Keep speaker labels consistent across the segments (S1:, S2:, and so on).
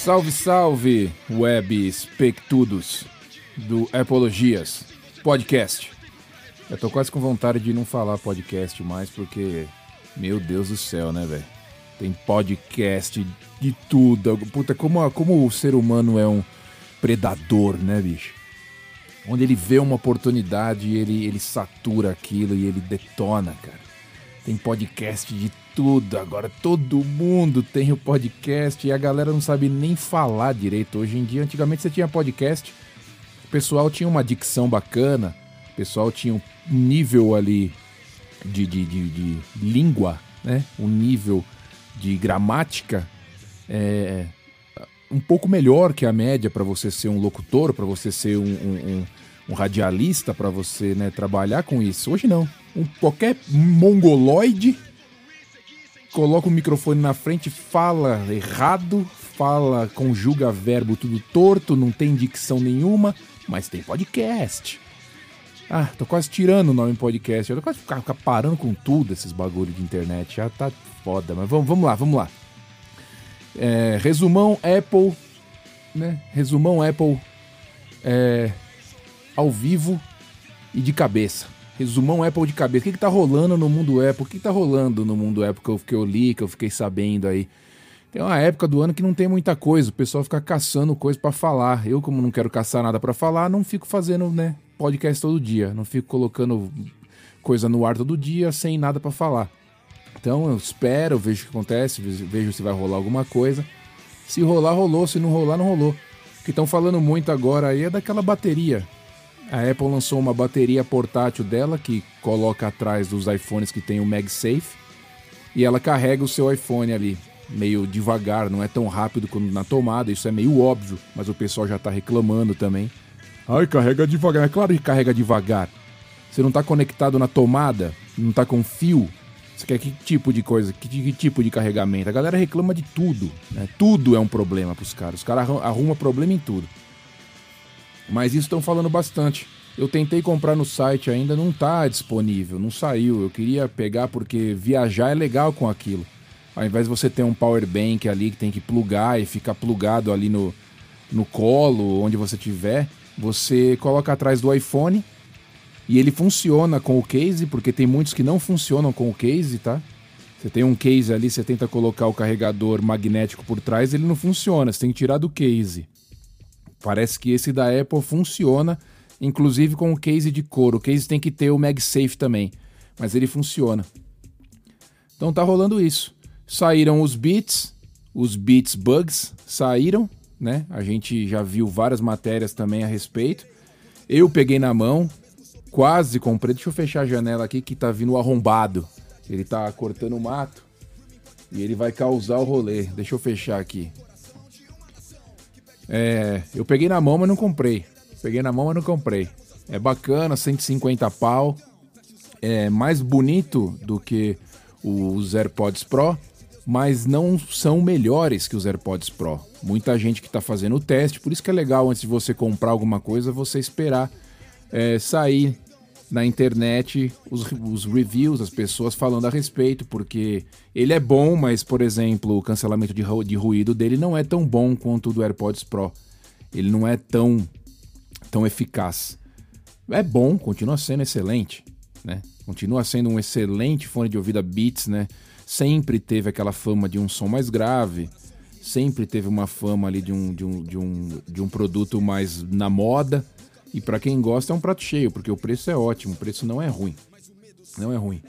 S1: Salve, salve, web espectudos do Apologias Podcast. Eu tô quase com vontade de não falar podcast mais, porque, meu Deus do céu, né, velho? Tem podcast de tudo. Puta, como, como o ser humano é um predador, né, bicho? Onde ele vê uma oportunidade, ele, ele satura aquilo e ele detona, cara. Tem podcast de tudo. Agora todo mundo tem o podcast e a galera não sabe nem falar direito. Hoje em dia, antigamente você tinha podcast, o pessoal tinha uma dicção bacana, o pessoal tinha um nível ali de, de, de, de língua, né? Um nível de gramática é, um pouco melhor que a média para você ser um locutor, para você ser um, um- um- um radialista, para você né, trabalhar com isso. Hoje não. Um, qualquer mongoloide coloca o microfone na frente, fala errado, fala, conjuga verbo tudo torto, não tem dicção nenhuma, mas tem podcast. Ah, tô quase tirando o nome podcast. Eu tô quase ficar, ficar parando com tudo esses bagulho de internet. Já tá foda, mas vamos, vamos lá, vamos lá. É, resumão Apple, né? Resumão Apple é, ao vivo e de cabeça. Resumão Apple de cabeça. O que, que tá rolando no mundo Apple? O que, que tá rolando no mundo Apple que eu, que eu li, que eu fiquei sabendo aí? Tem uma época do ano que não tem muita coisa, o pessoal fica caçando coisa pra falar. Eu, como não quero caçar nada pra falar, não fico fazendo, né, podcast todo dia. Não fico colocando coisa no ar todo dia sem nada pra falar. Então eu espero, vejo o que acontece, ve- vejo se vai rolar alguma coisa. Se rolar, rolou. Se não rolar, não rolou. O que estão falando muito agora aí é daquela bateria. A Apple lançou uma bateria portátil dela que coloca atrás dos iPhones que tem o MagSafe e ela carrega o seu iPhone ali meio devagar, não é tão rápido quanto na tomada, isso é meio óbvio, mas o pessoal já tá reclamando também. Ai, carrega devagar. É claro que carrega devagar. Você não tá conectado na tomada, não tá com fio. Você quer que tipo de coisa, que, que tipo de carregamento? A galera reclama de tudo, né? Tudo é um problema pros caras. Os caras arrum- arrumam problema em tudo. Mas isso estão falando bastante. Eu tentei comprar no site ainda, não tá disponível, não saiu. Eu queria pegar porque viajar é legal com aquilo. Ao invés de você ter um power bank ali que tem que plugar e ficar plugado ali no, no colo, onde você tiver, você coloca atrás do iPhone e ele funciona com o case, porque tem muitos que não funcionam com o case, tá? Você tem um case ali, você tenta colocar o carregador magnético por trás, ele não funciona, você tem que tirar do case. Parece que esse da Apple funciona, inclusive com o case de couro. O case tem que ter o MagSafe também, mas ele funciona. Então tá rolando isso. Saíram os Beats, os Beats Bugs saíram, né? A gente já viu várias matérias também a respeito. Eu peguei na mão, quase comprei. Deixa eu fechar a janela aqui que tá vindo arrombado. Ele tá cortando o mato e ele vai causar o rolê. Deixa eu fechar aqui. É, eu peguei na mão, mas não comprei. Peguei na mão, mas não comprei. É bacana, 150 pau. É mais bonito do que os AirPods Pro, mas não são melhores que os AirPods Pro. Muita gente que está fazendo o teste, por isso que é legal antes de você comprar alguma coisa, você esperar é, sair na internet os, os reviews, as pessoas falando a respeito, porque ele é bom, mas, por exemplo, o cancelamento de, de ruído dele não é tão bom quanto o do AirPods Pro. Ele não é tão, tão eficaz. É bom, continua sendo excelente, né? Continua sendo um excelente fone de ouvido Beats, né? Sempre teve aquela fama de um som mais grave, sempre teve uma fama ali de um, de um, de um, de um produto mais na moda. E para quem gosta é um prato cheio, porque o preço é ótimo, o preço não é ruim. Não é ruim.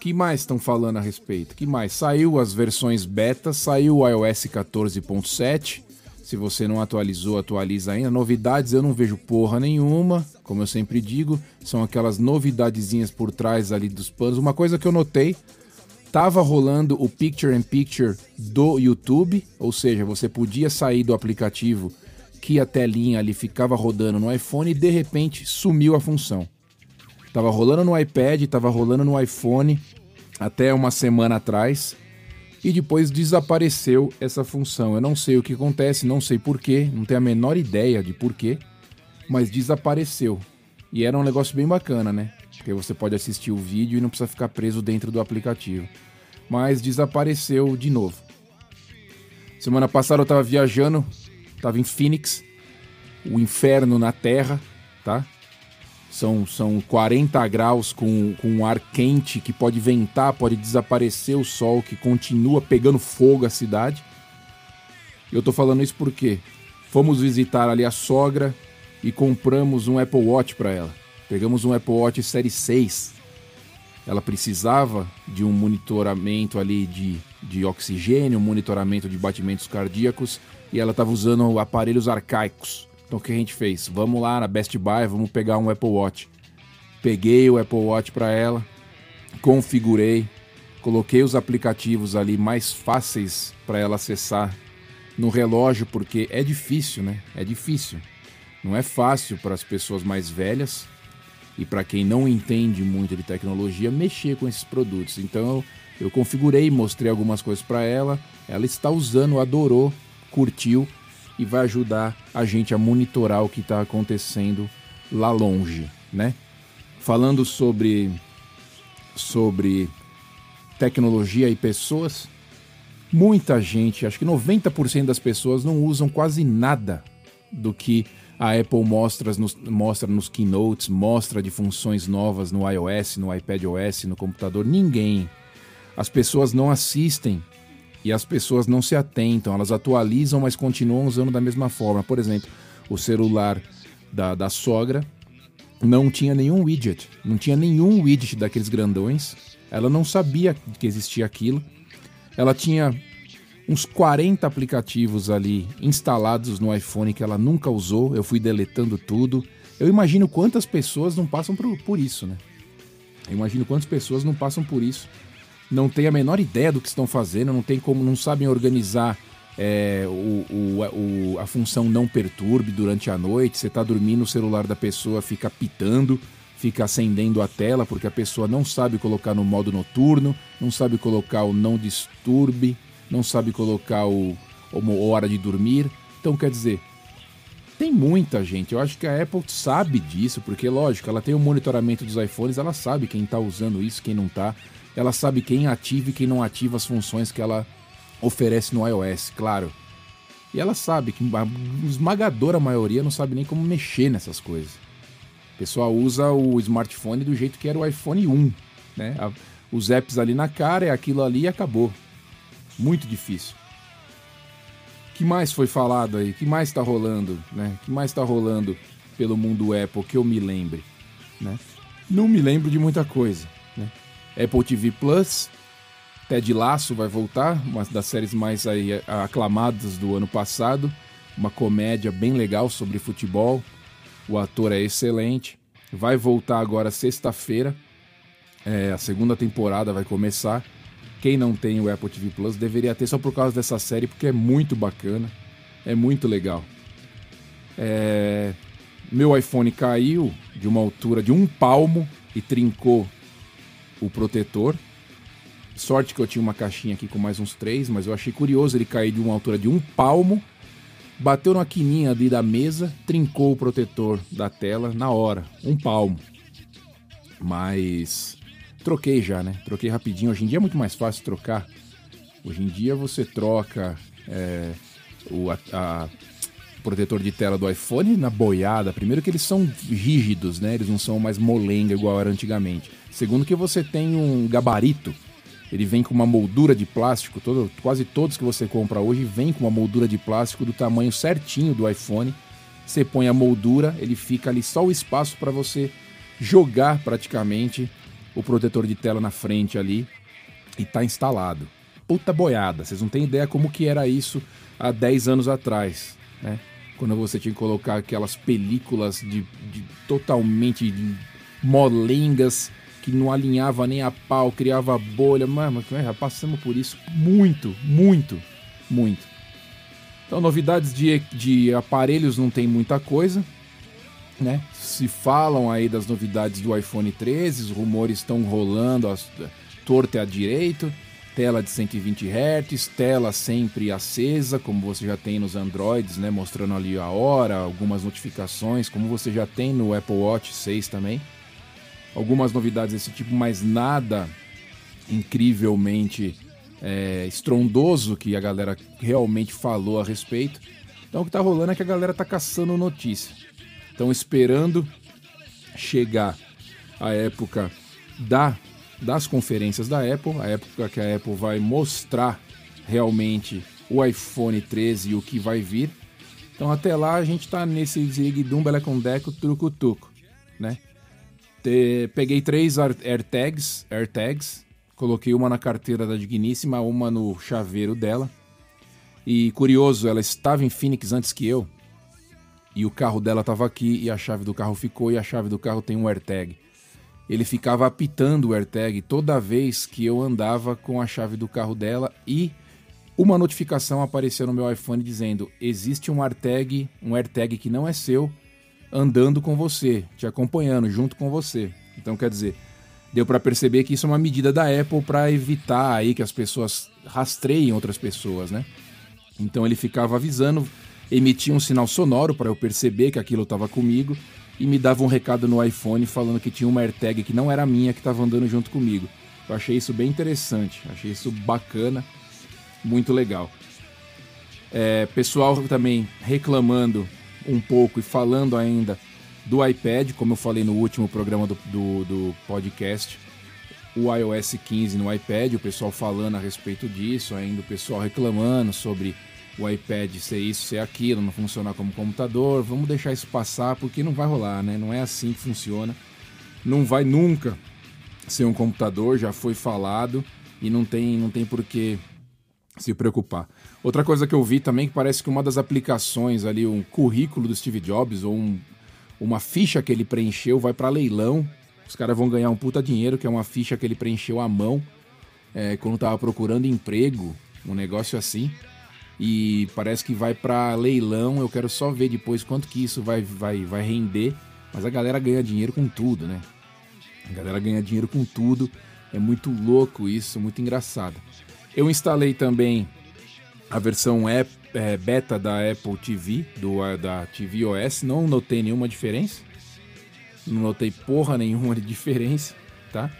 S1: que mais estão falando a respeito? que mais? Saiu as versões beta, saiu o iOS 14.7. Se você não atualizou, atualiza ainda. Novidades eu não vejo porra nenhuma, como eu sempre digo, são aquelas novidadezinhas por trás ali dos panos. Uma coisa que eu notei, tava rolando o Picture in Picture do YouTube, ou seja, você podia sair do aplicativo que a telinha ali ficava rodando no iPhone e de repente sumiu a função. Tava rolando no iPad, tava rolando no iPhone até uma semana atrás e depois desapareceu essa função. Eu não sei o que acontece, não sei porquê, não tenho a menor ideia de porquê, mas desapareceu. E era um negócio bem bacana, né? Porque você pode assistir o vídeo e não precisa ficar preso dentro do aplicativo. Mas desapareceu de novo. Semana passada eu tava viajando, tava em Phoenix, o inferno na Terra, tá? São, são 40 graus com, com um ar quente que pode ventar, pode desaparecer o sol, que continua pegando fogo a cidade. Eu tô falando isso porque fomos visitar ali a sogra e compramos um Apple Watch para ela. Pegamos um Apple Watch Série 6. Ela precisava de um monitoramento ali de, de oxigênio, um monitoramento de batimentos cardíacos e ela estava usando aparelhos arcaicos. Então o que a gente fez? Vamos lá na Best Buy, vamos pegar um Apple Watch. Peguei o Apple Watch para ela, configurei, coloquei os aplicativos ali mais fáceis para ela acessar no relógio, porque é difícil, né? É difícil. Não é fácil para as pessoas mais velhas e para quem não entende muito de tecnologia mexer com esses produtos. Então eu configurei, mostrei algumas coisas para ela, ela está usando, adorou, curtiu e vai ajudar a gente a monitorar o que está acontecendo lá longe, né? Falando sobre sobre tecnologia e pessoas, muita gente, acho que 90% das pessoas não usam quase nada do que a Apple mostra nos, mostra nos keynotes, mostra de funções novas no iOS, no iPadOS, no computador. Ninguém. As pessoas não assistem e as pessoas não se atentam. Elas atualizam, mas continuam usando da mesma forma. Por exemplo, o celular da, da sogra não tinha nenhum widget. Não tinha nenhum widget daqueles grandões. Ela não sabia que existia aquilo. Ela tinha uns 40 aplicativos ali instalados no iPhone que ela nunca usou. Eu fui deletando tudo. Eu imagino quantas pessoas não passam por, por isso, né? Eu imagino quantas pessoas não passam por isso. Não tem a menor ideia do que estão fazendo, não tem como, não sabem organizar é, o, o, o, a função não perturbe durante a noite. Você está dormindo, o celular da pessoa fica pitando, fica acendendo a tela, porque a pessoa não sabe colocar no modo noturno, não sabe colocar o não disturbe não sabe colocar o, o hora de dormir. Então, quer dizer, tem muita gente. Eu acho que a Apple sabe disso, porque, lógico, ela tem o monitoramento dos iPhones, ela sabe quem está usando isso, quem não está. Ela sabe quem ativa e quem não ativa as funções que ela oferece no iOS, claro. E ela sabe que a esmagadora maioria não sabe nem como mexer nessas coisas. O pessoal usa o smartphone do jeito que era o iPhone 1, né? Os apps ali na cara, é aquilo ali e acabou. Muito difícil. Que mais foi falado aí? Que mais está rolando? Né? Que mais está rolando pelo mundo Apple que eu me lembre? Né? Não me lembro de muita coisa. Apple TV Plus, Ted Laço vai voltar, uma das séries mais aí aclamadas do ano passado. Uma comédia bem legal sobre futebol. O ator é excelente. Vai voltar agora sexta-feira. É, a segunda temporada vai começar. Quem não tem o Apple TV Plus deveria ter só por causa dessa série, porque é muito bacana, é muito legal. É... Meu iPhone caiu de uma altura de um palmo e trincou o protetor. Sorte que eu tinha uma caixinha aqui com mais uns três, mas eu achei curioso ele cair de uma altura de um palmo, bateu na quininha ali da mesa, trincou o protetor da tela na hora, um palmo. Mas Troquei já, né? Troquei rapidinho. Hoje em dia é muito mais fácil trocar. Hoje em dia você troca é, o a, a, protetor de tela do iPhone na boiada. Primeiro que eles são rígidos, né? Eles não são mais molenga igual era antigamente. Segundo que você tem um gabarito. Ele vem com uma moldura de plástico. Todo, quase todos que você compra hoje vem com uma moldura de plástico do tamanho certinho do iPhone. Você põe a moldura, ele fica ali só o espaço para você jogar praticamente o protetor de tela na frente ali e tá instalado. Puta boiada, vocês não têm ideia como que era isso há 10 anos atrás, né? Quando você tinha que colocar aquelas películas de, de totalmente molengas que não alinhava nem a pau, criava bolha. Mano, já passamos por isso muito, muito, muito. Então, novidades de, de aparelhos não tem muita coisa né? Se falam aí das novidades do iPhone 13, os rumores estão rolando as, torto a direito. tela de 120 Hz, tela sempre acesa, como você já tem nos Androids, né, mostrando ali a hora, algumas notificações, como você já tem no Apple Watch 6 também. Algumas novidades desse tipo, mas nada incrivelmente é, estrondoso que a galera realmente falou a respeito. Então o que tá rolando é que a galera tá caçando notícia. Estão esperando chegar a época da das conferências da Apple, a época que a Apple vai mostrar realmente o iPhone 13 e o que vai vir. Então até lá a gente tá nesse ziriguidum, belecundeco, truco-tuco, né? Te, peguei três AirTags, AirTags, coloquei uma na carteira da Digníssima, uma no chaveiro dela. E curioso, ela estava em Phoenix antes que eu. E o carro dela estava aqui e a chave do carro ficou e a chave do carro tem um AirTag ele ficava apitando o AirTag toda vez que eu andava com a chave do carro dela e uma notificação apareceu no meu iPhone dizendo: existe um AirTag, um AirTag que não é seu, andando com você, te acompanhando junto com você. Então quer dizer, deu para perceber que isso é uma medida da Apple para evitar aí que as pessoas rastreiem outras pessoas, né? Então ele ficava avisando, emitia um sinal sonoro para eu perceber que aquilo estava comigo e me dava um recado no iPhone falando que tinha uma AirTag que não era minha que estava andando junto comigo. Eu achei isso bem interessante, achei isso bacana, muito legal. É, pessoal também reclamando um pouco e falando ainda do iPad, como eu falei no último programa do, do, do podcast, o iOS 15 no iPad, o pessoal falando a respeito disso, ainda o pessoal reclamando sobre o iPad ser isso, ser aquilo, não funcionar como computador. Vamos deixar isso passar porque não vai rolar, né? Não é assim que funciona. Não vai nunca ser um computador, já foi falado e não tem, não tem por que se preocupar. Outra coisa que eu vi também que parece que uma das aplicações ali, um currículo do Steve Jobs ou um, uma ficha que ele preencheu vai para leilão. Os caras vão ganhar um puta dinheiro, que é uma ficha que ele preencheu à mão é, quando tava procurando emprego, um negócio assim e parece que vai para leilão. Eu quero só ver depois quanto que isso vai, vai, vai render. Mas a galera ganha dinheiro com tudo, né? A galera ganha dinheiro com tudo. É muito louco isso, muito engraçado. Eu instalei também a versão é, beta da Apple TV, do, da TV OS. Não notei nenhuma diferença. Não notei porra nenhuma de diferença, tá?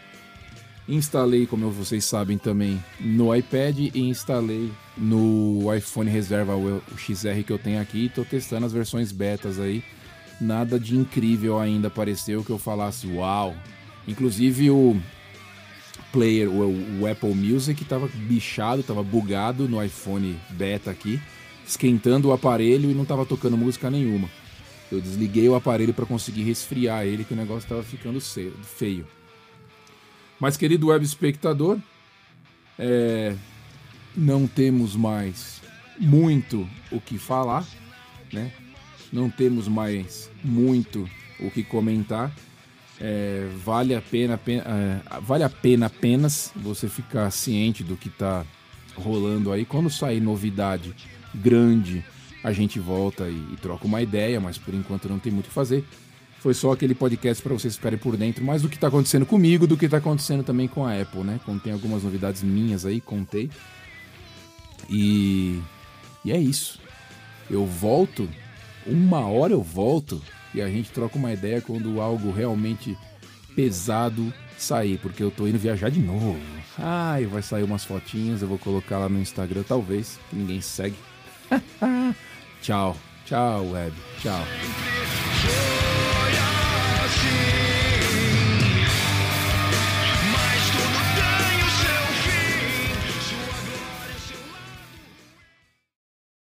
S1: Instalei, como vocês sabem também, no iPad e instalei no iPhone reserva o XR que eu tenho aqui. Estou testando as versões betas aí. Nada de incrível ainda apareceu que eu falasse uau. Inclusive o player, o, o Apple Music estava bichado, estava bugado no iPhone beta aqui, esquentando o aparelho e não estava tocando música nenhuma. Eu desliguei o aparelho para conseguir resfriar ele, que o negócio estava ficando feio. Mas, querido web espectador, é, não temos mais muito o que falar, né? Não temos mais muito o que comentar. É, vale a pena, pena é, vale a pena apenas você ficar ciente do que está rolando aí. Quando sair novidade grande, a gente volta e, e troca uma ideia, mas por enquanto não tem muito o que fazer. Foi só aquele podcast para vocês ficarem por dentro mais do que está acontecendo comigo, do que está acontecendo também com a Apple, né? Contém algumas novidades minhas aí, contei. E, e é isso. Eu volto, uma hora eu volto e a gente troca uma ideia quando algo realmente pesado sair, porque eu tô indo viajar de novo. Ai, vai sair umas fotinhas, eu vou colocar lá no Instagram, talvez, que ninguém segue. tchau, tchau, web, tchau.